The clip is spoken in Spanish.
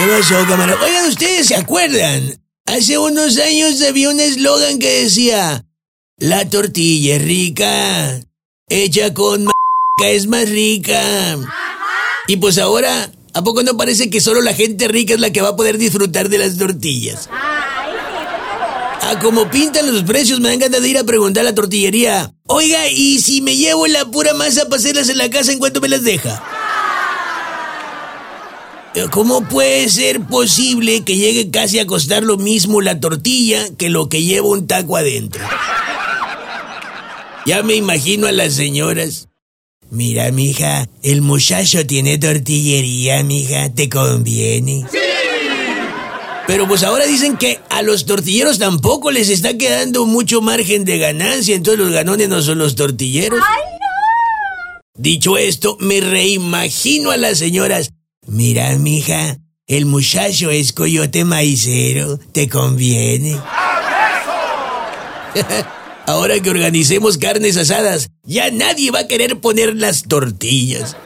¿Qué pasó, cámara? Oigan, ¿ustedes se acuerdan? Hace unos años había un eslogan que decía, la tortilla es rica, hecha con m es más rica. Y pues ahora, ¿a poco no parece que solo la gente rica es la que va a poder disfrutar de las tortillas? A como pintan los precios, me dan ganas de ir a preguntar a la tortillería. Oiga, ¿y si me llevo la pura masa para hacerlas en la casa, en cuánto me las deja? ¿Cómo puede ser posible que llegue casi a costar lo mismo la tortilla que lo que lleva un taco adentro? Ya me imagino a las señoras. Mira, mija, el muchacho tiene tortillería, mija, ¿te conviene? ¡Sí! Pero pues ahora dicen que a los tortilleros tampoco les está quedando mucho margen de ganancia, entonces los ganones no son los tortilleros. ¡Ay, no! Dicho esto, me reimagino a las señoras. Mira, mija, el muchacho es coyote maicero, ¿te conviene? Ahora que organicemos carnes asadas, ya nadie va a querer poner las tortillas.